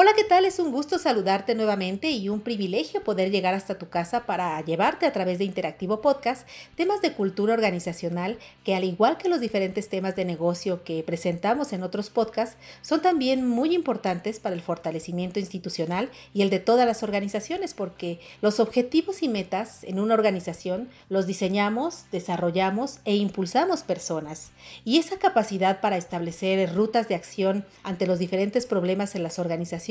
Hola, ¿qué tal? Es un gusto saludarte nuevamente y un privilegio poder llegar hasta tu casa para llevarte a través de Interactivo Podcast temas de cultura organizacional que al igual que los diferentes temas de negocio que presentamos en otros podcasts, son también muy importantes para el fortalecimiento institucional y el de todas las organizaciones porque los objetivos y metas en una organización los diseñamos, desarrollamos e impulsamos personas. Y esa capacidad para establecer rutas de acción ante los diferentes problemas en las organizaciones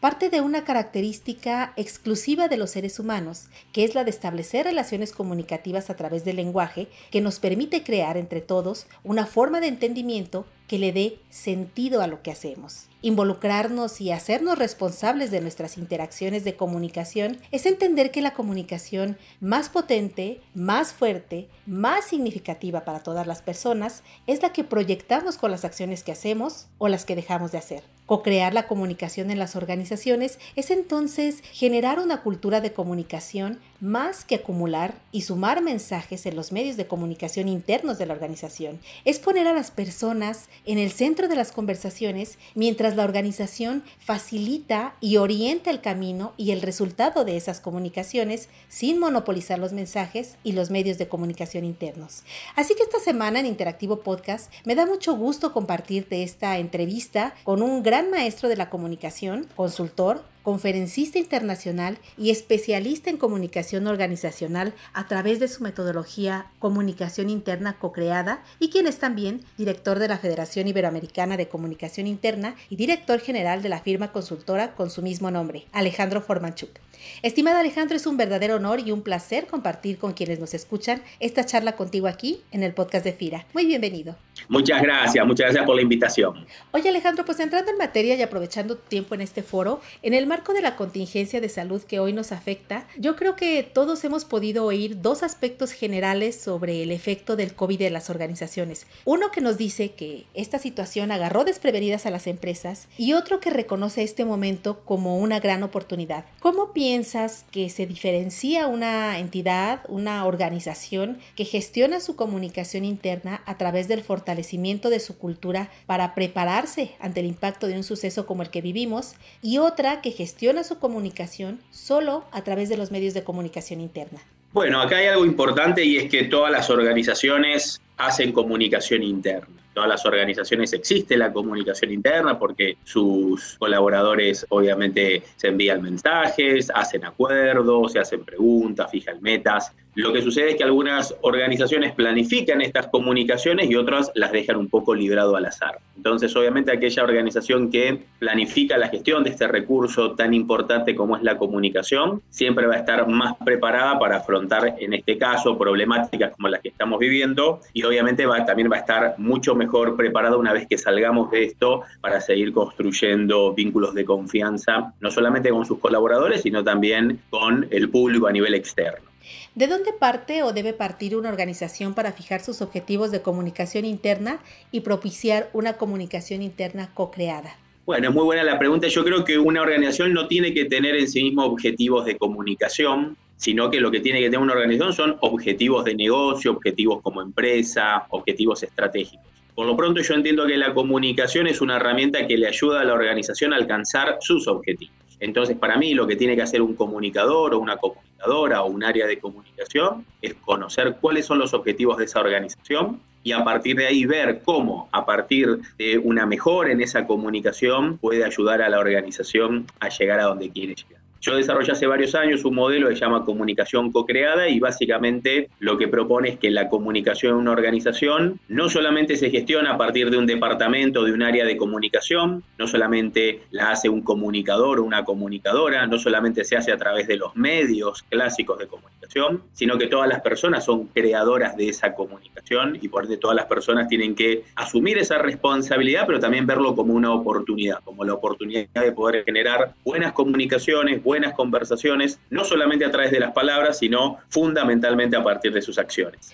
parte de una característica exclusiva de los seres humanos, que es la de establecer relaciones comunicativas a través del lenguaje que nos permite crear entre todos una forma de entendimiento que le dé sentido a lo que hacemos. Involucrarnos y hacernos responsables de nuestras interacciones de comunicación es entender que la comunicación más potente, más fuerte, más significativa para todas las personas es la que proyectamos con las acciones que hacemos o las que dejamos de hacer. Co-crear la comunicación en las organizaciones es entonces generar una cultura de comunicación más que acumular y sumar mensajes en los medios de comunicación internos de la organización. Es poner a las personas en el centro de las conversaciones mientras la organización facilita y orienta el camino y el resultado de esas comunicaciones sin monopolizar los mensajes y los medios de comunicación internos. Así que esta semana en Interactivo Podcast me da mucho gusto compartirte esta entrevista con un gran maestro de la comunicación, consultor, conferencista internacional y especialista en comunicación organizacional a través de su metodología Comunicación Interna co-creada y quien es también director de la Federación Iberoamericana de Comunicación Interna y director general de la firma consultora con su mismo nombre, Alejandro Formanchuk. Estimado Alejandro, es un verdadero honor y un placer compartir con quienes nos escuchan esta charla contigo aquí en el podcast de FIRA. Muy bienvenido. Muchas gracias, muchas gracias por la invitación. Oye Alejandro, pues entrando en materia y aprovechando tu tiempo en este foro, en el marco de la contingencia de salud que hoy nos afecta, yo creo que todos hemos podido oír dos aspectos generales sobre el efecto del COVID en las organizaciones. Uno que nos dice que esta situación agarró desprevenidas a las empresas y otro que reconoce este momento como una gran oportunidad. ¿Cómo piensas que se diferencia una entidad, una organización que gestiona su comunicación interna a través del fortalecimiento de su cultura para prepararse ante el impacto de un suceso como el que vivimos y otra que gestiona su comunicación solo a través de los medios de comunicación interna? Bueno, acá hay algo importante y es que todas las organizaciones hacen comunicación interna todas las organizaciones existe la comunicación interna porque sus colaboradores obviamente se envían mensajes, hacen acuerdos, se hacen preguntas, fijan metas. Lo que sucede es que algunas organizaciones planifican estas comunicaciones y otras las dejan un poco librado al azar. Entonces, obviamente, aquella organización que planifica la gestión de este recurso tan importante como es la comunicación, siempre va a estar más preparada para afrontar, en este caso, problemáticas como las que estamos viviendo y obviamente va, también va a estar mucho mejor preparada una vez que salgamos de esto para seguir construyendo vínculos de confianza, no solamente con sus colaboradores, sino también con el público a nivel externo. ¿De dónde parte o debe partir una organización para fijar sus objetivos de comunicación interna y propiciar una comunicación interna co-creada? Bueno, es muy buena la pregunta. Yo creo que una organización no tiene que tener en sí mismo objetivos de comunicación, sino que lo que tiene que tener una organización son objetivos de negocio, objetivos como empresa, objetivos estratégicos. Por lo pronto yo entiendo que la comunicación es una herramienta que le ayuda a la organización a alcanzar sus objetivos. Entonces, para mí lo que tiene que hacer un comunicador o una comunicadora o un área de comunicación es conocer cuáles son los objetivos de esa organización y a partir de ahí ver cómo, a partir de una mejora en esa comunicación, puede ayudar a la organización a llegar a donde quiere llegar. Yo desarrollé hace varios años un modelo que se llama comunicación co-creada y básicamente lo que propone es que la comunicación en una organización no solamente se gestiona a partir de un departamento, de un área de comunicación, no solamente la hace un comunicador o una comunicadora, no solamente se hace a través de los medios clásicos de comunicación, sino que todas las personas son creadoras de esa comunicación y por ende todas las personas tienen que asumir esa responsabilidad, pero también verlo como una oportunidad, como la oportunidad de poder generar buenas comunicaciones, buenas conversaciones, no solamente a través de las palabras, sino fundamentalmente a partir de sus acciones.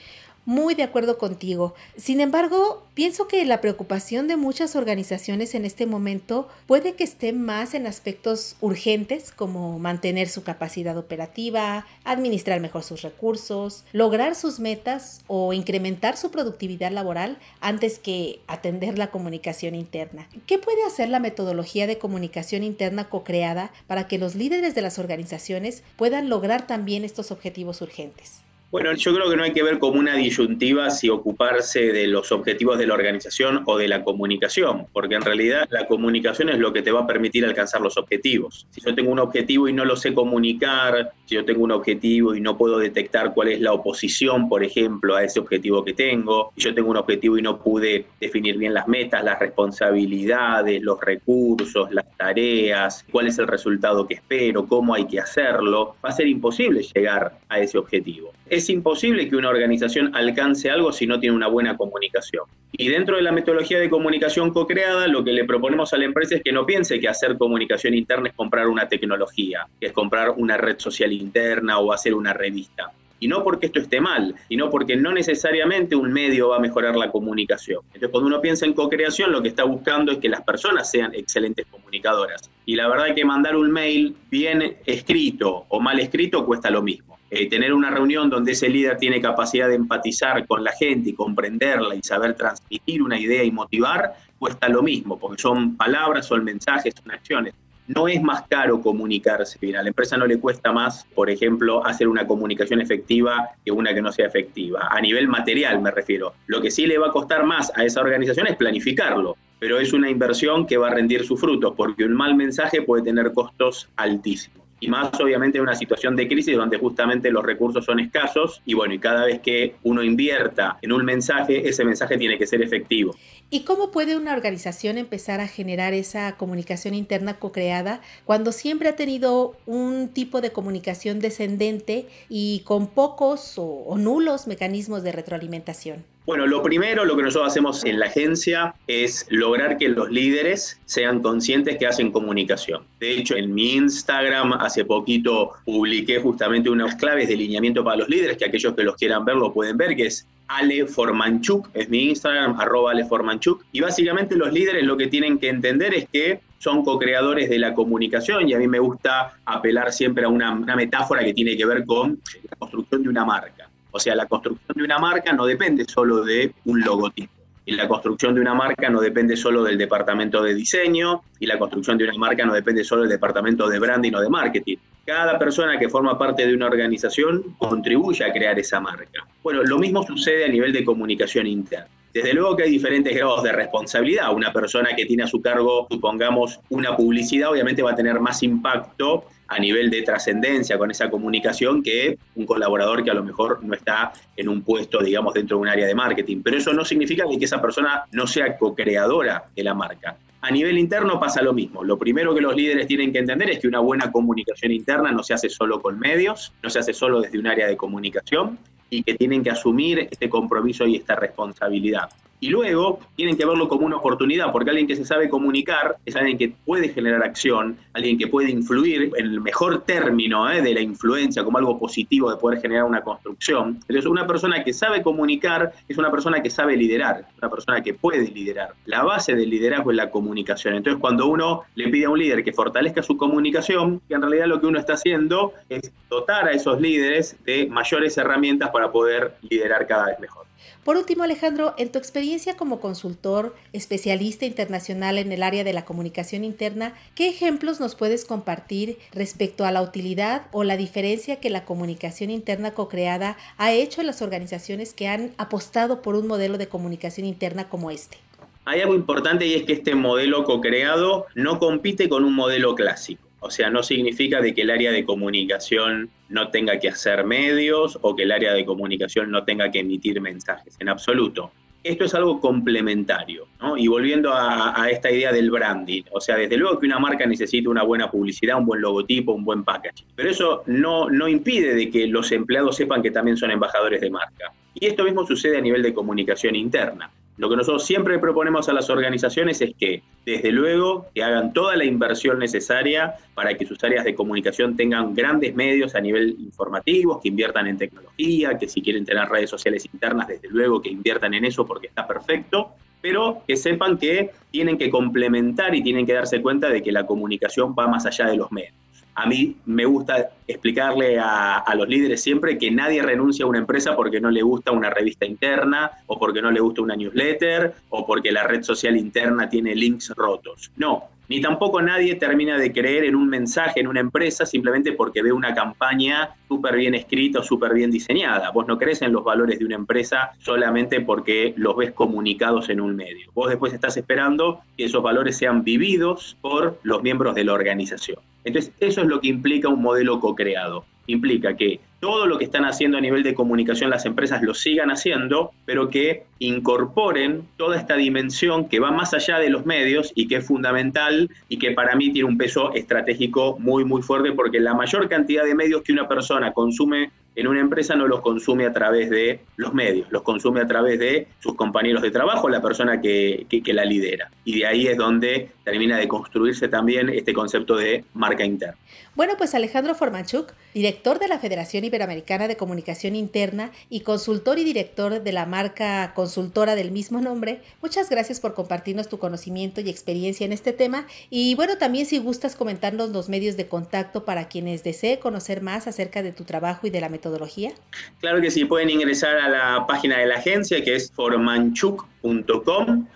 Muy de acuerdo contigo. Sin embargo, pienso que la preocupación de muchas organizaciones en este momento puede que esté más en aspectos urgentes como mantener su capacidad operativa, administrar mejor sus recursos, lograr sus metas o incrementar su productividad laboral antes que atender la comunicación interna. ¿Qué puede hacer la metodología de comunicación interna co-creada para que los líderes de las organizaciones puedan lograr también estos objetivos urgentes? Bueno, yo creo que no hay que ver como una disyuntiva si ocuparse de los objetivos de la organización o de la comunicación, porque en realidad la comunicación es lo que te va a permitir alcanzar los objetivos. Si yo tengo un objetivo y no lo sé comunicar, si yo tengo un objetivo y no puedo detectar cuál es la oposición, por ejemplo, a ese objetivo que tengo, si yo tengo un objetivo y no pude definir bien las metas, las responsabilidades, los recursos, las tareas, cuál es el resultado que espero, cómo hay que hacerlo, va a ser imposible llegar a ese objetivo es imposible que una organización alcance algo si no tiene una buena comunicación. Y dentro de la metodología de comunicación co-creada, lo que le proponemos a la empresa es que no piense que hacer comunicación interna es comprar una tecnología, es comprar una red social interna o hacer una revista. Y no porque esto esté mal, sino porque no necesariamente un medio va a mejorar la comunicación. Entonces, cuando uno piensa en co-creación, lo que está buscando es que las personas sean excelentes comunicadoras. Y la verdad es que mandar un mail bien escrito o mal escrito cuesta lo mismo. Eh, tener una reunión donde ese líder tiene capacidad de empatizar con la gente y comprenderla y saber transmitir una idea y motivar, cuesta lo mismo, porque son palabras, son mensajes, son acciones. No es más caro comunicarse. a la empresa no le cuesta más, por ejemplo, hacer una comunicación efectiva que una que no sea efectiva. A nivel material me refiero. Lo que sí le va a costar más a esa organización es planificarlo pero es una inversión que va a rendir sus frutos, porque un mal mensaje puede tener costos altísimos y más obviamente en una situación de crisis donde justamente los recursos son escasos y bueno, y cada vez que uno invierta en un mensaje, ese mensaje tiene que ser efectivo. ¿Y cómo puede una organización empezar a generar esa comunicación interna co-creada cuando siempre ha tenido un tipo de comunicación descendente y con pocos o nulos mecanismos de retroalimentación? Bueno, lo primero, lo que nosotros hacemos en la agencia es lograr que los líderes sean conscientes que hacen comunicación. De hecho, en mi Instagram hace poquito publiqué justamente unas claves de lineamiento para los líderes, que aquellos que los quieran ver lo pueden ver, que es Ale Formanchuk, es mi Instagram, arroba Ale Formanchuk. Y básicamente los líderes lo que tienen que entender es que son co-creadores de la comunicación y a mí me gusta apelar siempre a una metáfora que tiene que ver con la construcción de una marca. O sea, la construcción de una marca no depende solo de un logotipo. Y la construcción de una marca no depende solo del departamento de diseño, y la construcción de una marca no depende solo del departamento de branding o de marketing. Cada persona que forma parte de una organización contribuye a crear esa marca. Bueno, lo mismo sucede a nivel de comunicación interna. Desde luego que hay diferentes grados de responsabilidad. Una persona que tiene a su cargo, supongamos, una publicidad, obviamente va a tener más impacto a nivel de trascendencia con esa comunicación que un colaborador que a lo mejor no está en un puesto, digamos, dentro de un área de marketing. Pero eso no significa que esa persona no sea co-creadora de la marca. A nivel interno pasa lo mismo. Lo primero que los líderes tienen que entender es que una buena comunicación interna no se hace solo con medios, no se hace solo desde un área de comunicación y que tienen que asumir este compromiso y esta responsabilidad. Y luego tienen que verlo como una oportunidad, porque alguien que se sabe comunicar es alguien que puede generar acción, alguien que puede influir en el mejor término ¿eh? de la influencia, como algo positivo de poder generar una construcción. Entonces, una persona que sabe comunicar es una persona que sabe liderar, una persona que puede liderar. La base del liderazgo es la comunicación. Entonces, cuando uno le pide a un líder que fortalezca su comunicación, que en realidad lo que uno está haciendo es dotar a esos líderes de mayores herramientas para poder liderar cada vez mejor. Por último, Alejandro, en tu experiencia como consultor, especialista internacional en el área de la comunicación interna, ¿qué ejemplos nos puedes compartir respecto a la utilidad o la diferencia que la comunicación interna co-creada ha hecho en las organizaciones que han apostado por un modelo de comunicación interna como este? Hay algo importante y es que este modelo co-creado no compite con un modelo clásico. O sea, no significa de que el área de comunicación no tenga que hacer medios o que el área de comunicación no tenga que emitir mensajes, en absoluto. Esto es algo complementario, ¿no? Y volviendo a, esta idea del branding, o sea, desde luego que una marca necesita una buena publicidad, un buen logotipo, un buen packaging, pero eso no, no impide de que los empleados sepan que también son embajadores de marca. Y esto mismo sucede a nivel de comunicación interna. Lo que nosotros siempre proponemos a las organizaciones es que, desde luego, que hagan toda la inversión necesaria para que sus áreas de comunicación tengan grandes medios a nivel informativo, que inviertan en tecnología, que si quieren tener redes sociales internas, desde luego que inviertan en eso porque está perfecto, pero que sepan que tienen que complementar y tienen que darse cuenta de que la comunicación va más allá de los medios. A mí me gusta explicarle a, los líderes siempre que nadie renuncia a una empresa porque no le gusta una revista interna o porque no le gusta una newsletter o porque la red social interna tiene links rotos. No, ni tampoco nadie termina de creer en un mensaje en una empresa simplemente porque ve una campaña súper bien escrita o súper bien diseñada. Vos no crees en los valores de una empresa solamente porque los ves comunicados en un medio. Vos después estás esperando que esos valores sean vividos por los miembros de la organización. Entonces, eso es lo que implica un modelo co-creado. Implica que todo lo que están haciendo a nivel de comunicación las empresas lo sigan haciendo, pero que incorporen toda esta dimensión que va más allá de los medios y que es fundamental y que para mí tiene un peso estratégico muy, muy fuerte porque la mayor cantidad de medios que una persona consume en una empresa no los consume a través de los medios, los consume a través de sus compañeros de trabajo, la persona que, la lidera. Y de ahí es donde termina de construirse también este concepto de marca interna. Bueno, pues Alejandro Formanchuk, director de la Federación Iberoamericana de Comunicación Interna y consultor y director de la marca consultora del mismo nombre, muchas gracias por compartirnos tu conocimiento y experiencia en este tema. Y bueno, también si gustas comentarnos los medios de contacto para quienes deseen conocer más acerca de tu trabajo y de la metodología Claro que sí, pueden ingresar a la página de la agencia que es formanchuk.com.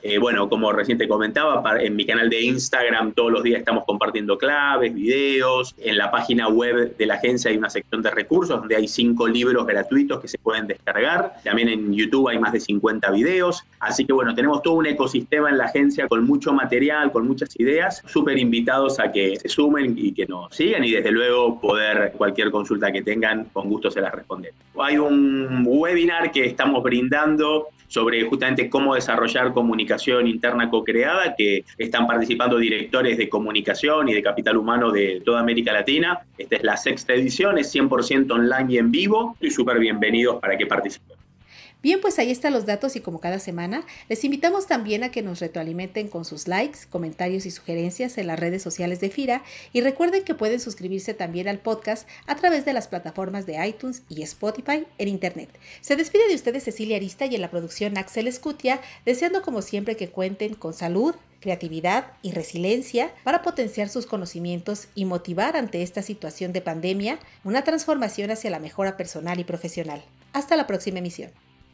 Eh, bueno, como recién te comentaba, en mi canal de Instagram todos los días estamos compartiendo claves, videos. En la página web de la agencia hay una sección de recursos donde hay cinco libros gratuitos que se pueden descargar. También en YouTube hay más de 50 videos. Así que bueno, tenemos todo un ecosistema en la agencia con mucho material, con muchas ideas. Súper invitados a que se sumen y que nos sigan y desde luego poder cualquier consulta que tengan, con gusto se la responder. Hay un webinar que estamos brindando sobre justamente cómo desarrollar comunicación interna co-creada, que están participando directores de comunicación y de capital humano de toda América Latina. Esta es la sexta edición, es 100% online y en vivo, y súper bienvenidos para que participen. Bien, pues ahí están los datos y como cada semana, les invitamos también a que nos retroalimenten con sus likes, comentarios y sugerencias en las redes sociales de FIRA y recuerden que pueden suscribirse también al podcast a través de las plataformas de iTunes y Spotify en Internet. Se despide de ustedes Cecilia Arista y en la producción Axel Escutia, deseando como siempre que cuenten con salud, creatividad y resiliencia para potenciar sus conocimientos y motivar ante esta situación de pandemia una transformación hacia la mejora personal y profesional. Hasta la próxima emisión.